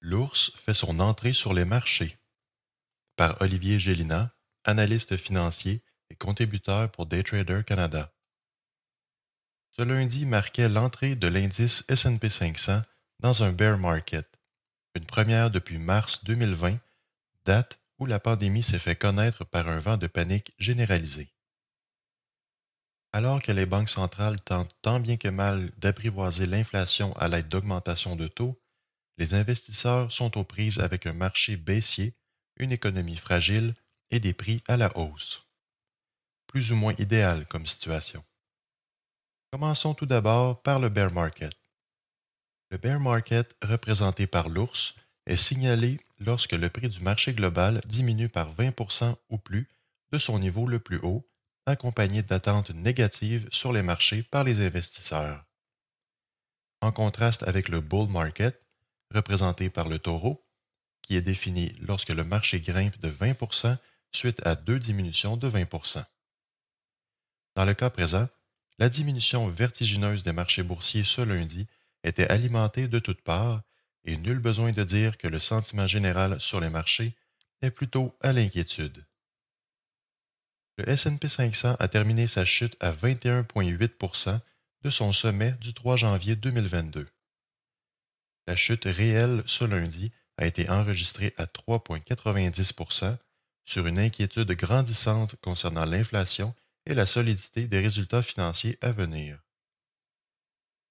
L'ours fait son entrée sur les marchés par Olivier Gélina, analyste financier et contributeur pour Daytrader Canada. Ce lundi marquait l'entrée de l'indice S&P 500 dans un bear market, une première depuis mars 2020, date où la pandémie s'est fait connaître par un vent de panique généralisé. Alors que les banques centrales tentent tant bien que mal d'apprivoiser l'inflation à l'aide d'augmentation de taux, les investisseurs sont aux prises avec un marché baissier, une économie fragile et des prix à la hausse. Plus ou moins idéal comme situation. Commençons tout d'abord par le bear market. Le bear market, représenté par l'ours, est signalé lorsque le prix du marché global diminue par 20% ou plus de son niveau le plus haut, accompagné d'attentes négatives sur les marchés par les investisseurs. En contraste avec le bull market, représenté par le taureau, qui est défini lorsque le marché grimpe de 20% suite à deux diminutions de 20% Dans le cas présent, la diminution vertigineuse des marchés boursiers ce lundi était alimentée de toutes parts et nul besoin de dire que le sentiment général sur les marchés est plutôt à l'inquiétude. Le S&P 500 a terminé sa chute à 21,8% de son sommet du 3 janvier 2022. La chute réelle ce lundi a été enregistrée à 3,90% sur une inquiétude grandissante concernant l'inflation et la solidité des résultats financiers à venir.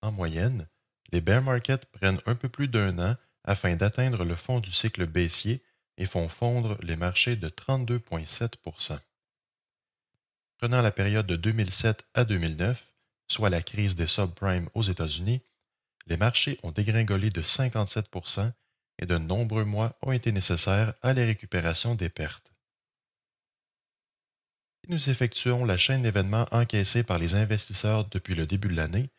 En moyenne, les bear markets prennent un peu plus d'un an afin d'atteindre le fond du cycle baissier et font fondre les marchés de 32,7% Prenant la période de 2007 à 2009, soit la crise des subprimes aux États-Unis, les marchés ont dégringolé de 57% et de nombreux mois ont été nécessaires à la récupération des pertes. Si nous effectuons la chaîne d'événements encaissés par les investisseurs depuis le début de l'année,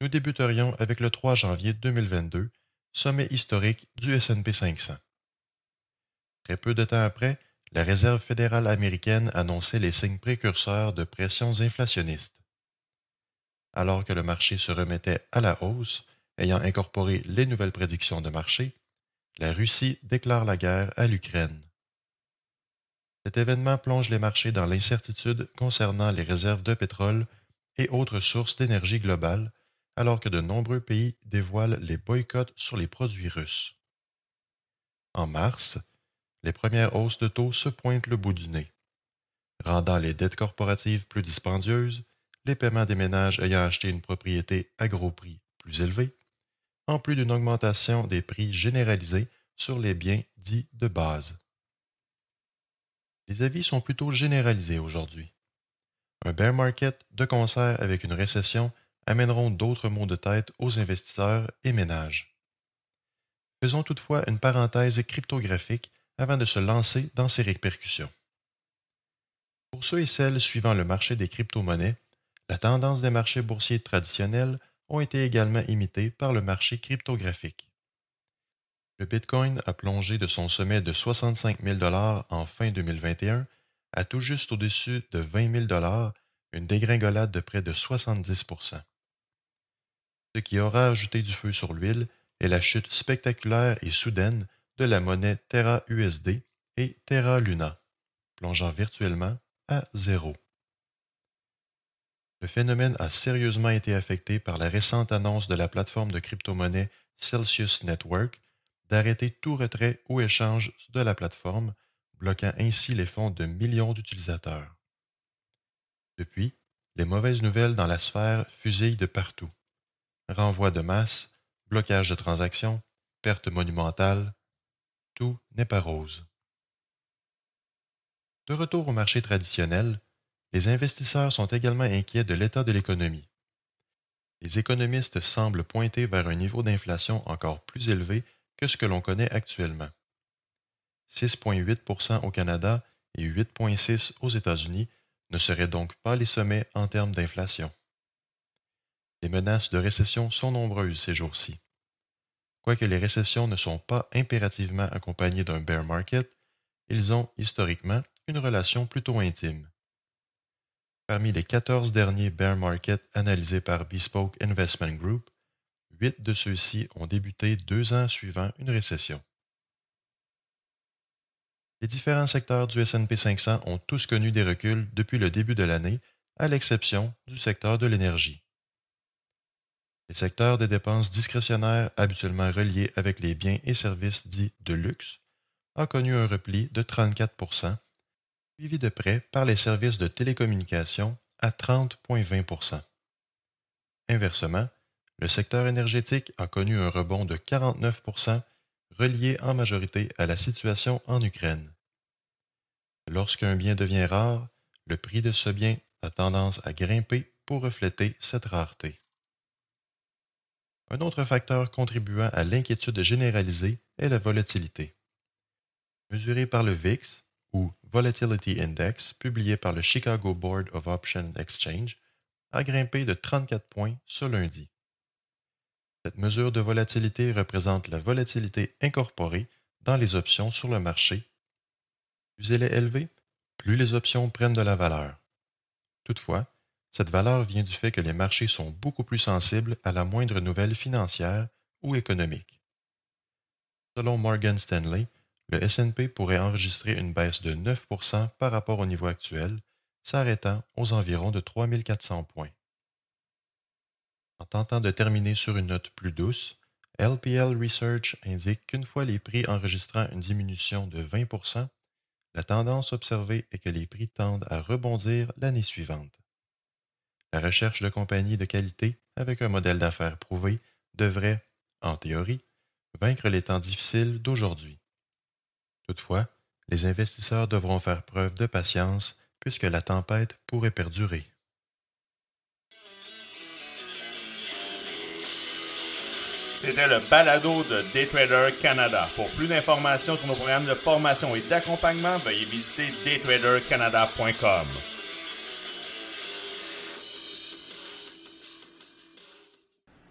nous débuterions avec le 3 janvier 2022, sommet historique du S&P 500. Très peu de temps après, la Réserve fédérale américaine annonçait les signes précurseurs de pressions inflationnistes. Alors que le marché se remettait à la hausse, ayant incorporé les nouvelles prédictions de marché, la Russie déclare la guerre à l'Ukraine. Cet événement plonge les marchés dans l'incertitude concernant les réserves de pétrole et autres sources d'énergie globales, alors que de nombreux pays dévoilent les boycotts sur les produits russes. En mars, les premières hausses de taux se pointent le bout du nez, rendant les dettes corporatives plus dispendieuses, les paiements des ménages ayant acheté une propriété à gros prix plus élevés, en plus d'une augmentation des prix généralisés sur les biens dits de base. Les avis sont plutôt généralisés aujourd'hui. Un bear market de concert avec une récession amèneront d'autres maux de tête aux investisseurs et ménages. Faisons toutefois une parenthèse cryptographique avant de se lancer dans ces répercussions. Pour ceux et celles suivant le marché des crypto-monnaies, la tendance des marchés boursiers traditionnels ont été également imités par le marché cryptographique. Le Bitcoin a plongé de son sommet de 65 000 en fin 2021 à tout juste au-dessus de 20 000 une dégringolade de près de 70% Ce qui aura ajouté du feu sur l'huile est la chute spectaculaire et soudaine de la monnaie Terra USD et Terra Luna, plongeant virtuellement à zéro. Le phénomène a sérieusement été affecté par la récente annonce de la plateforme de crypto-monnaie Celsius Network d'arrêter tout retrait ou échange de la plateforme, bloquant ainsi les fonds de millions d'utilisateurs. Depuis, les mauvaises nouvelles dans la sphère fusillent de partout. Renvoi de masse, blocage de transactions, perte monumentale, tout n'est pas rose. De retour au marché traditionnel, les investisseurs sont également inquiets de l'état de l'économie. les économistes semblent pointer vers un niveau d'inflation encore plus élevé que ce que l'on connaît actuellement. 6,8% au Canada et 8,6% aux États-Unis ne seraient donc pas les sommets en termes d'inflation. Les menaces de récession sont nombreuses ces jours-ci. Quoique les récessions ne sont pas impérativement accompagnées d'un bear market, ils ont historiquement une relation plutôt intime. Parmi les 14 derniers bear markets analysés par Bespoke Investment Group, huit de ceux-ci ont débuté deux ans suivant une récession. Les différents secteurs du S&P 500 ont tous connu des reculs depuis le début de l'année, à l'exception du secteur de l'énergie. Les secteurs des dépenses discrétionnaires habituellement reliés avec les biens et services dits de luxe ont connu un repli de 34 suivi de près par les services de télécommunications à 30,20% Inversement, le secteur énergétique a connu un rebond de 49% relié en majorité à la situation en Ukraine. Lorsqu'un bien devient rare, le prix de ce bien a tendance à grimper pour refléter cette rareté. Un autre facteur contribuant à l'inquiétude généralisée est la volatilité. Mesurée par le VIX, ou Volatility Index, publié par le Chicago Board of Option Exchange, a grimpé de 34 points ce lundi. Cette mesure de volatilité représente la volatilité incorporée dans les options sur le marché. Plus elle est élevée, plus les options prennent de la valeur. Toutefois, cette valeur vient du fait que les marchés sont beaucoup plus sensibles à la moindre nouvelle financière ou économique. Selon Morgan Stanley, le S&P pourrait enregistrer une baisse de 9% par rapport au niveau actuel, s'arrêtant aux environs de 3400 points. En tentant de terminer sur une note plus douce, LPL Research indique qu'une fois les prix enregistrant une diminution de 20% la tendance observée est que les prix tendent à rebondir l'année suivante. La recherche de compagnies de qualité avec un modèle d'affaires prouvé devrait, en théorie, vaincre les temps difficiles d'aujourd'hui. Toutefois, les investisseurs devront faire preuve de patience puisque la tempête pourrait perdurer. C'était le balado de Daytrader Canada. Pour plus d'informations sur nos programmes de formation et d'accompagnement, veuillez visiter daytradercanada.com.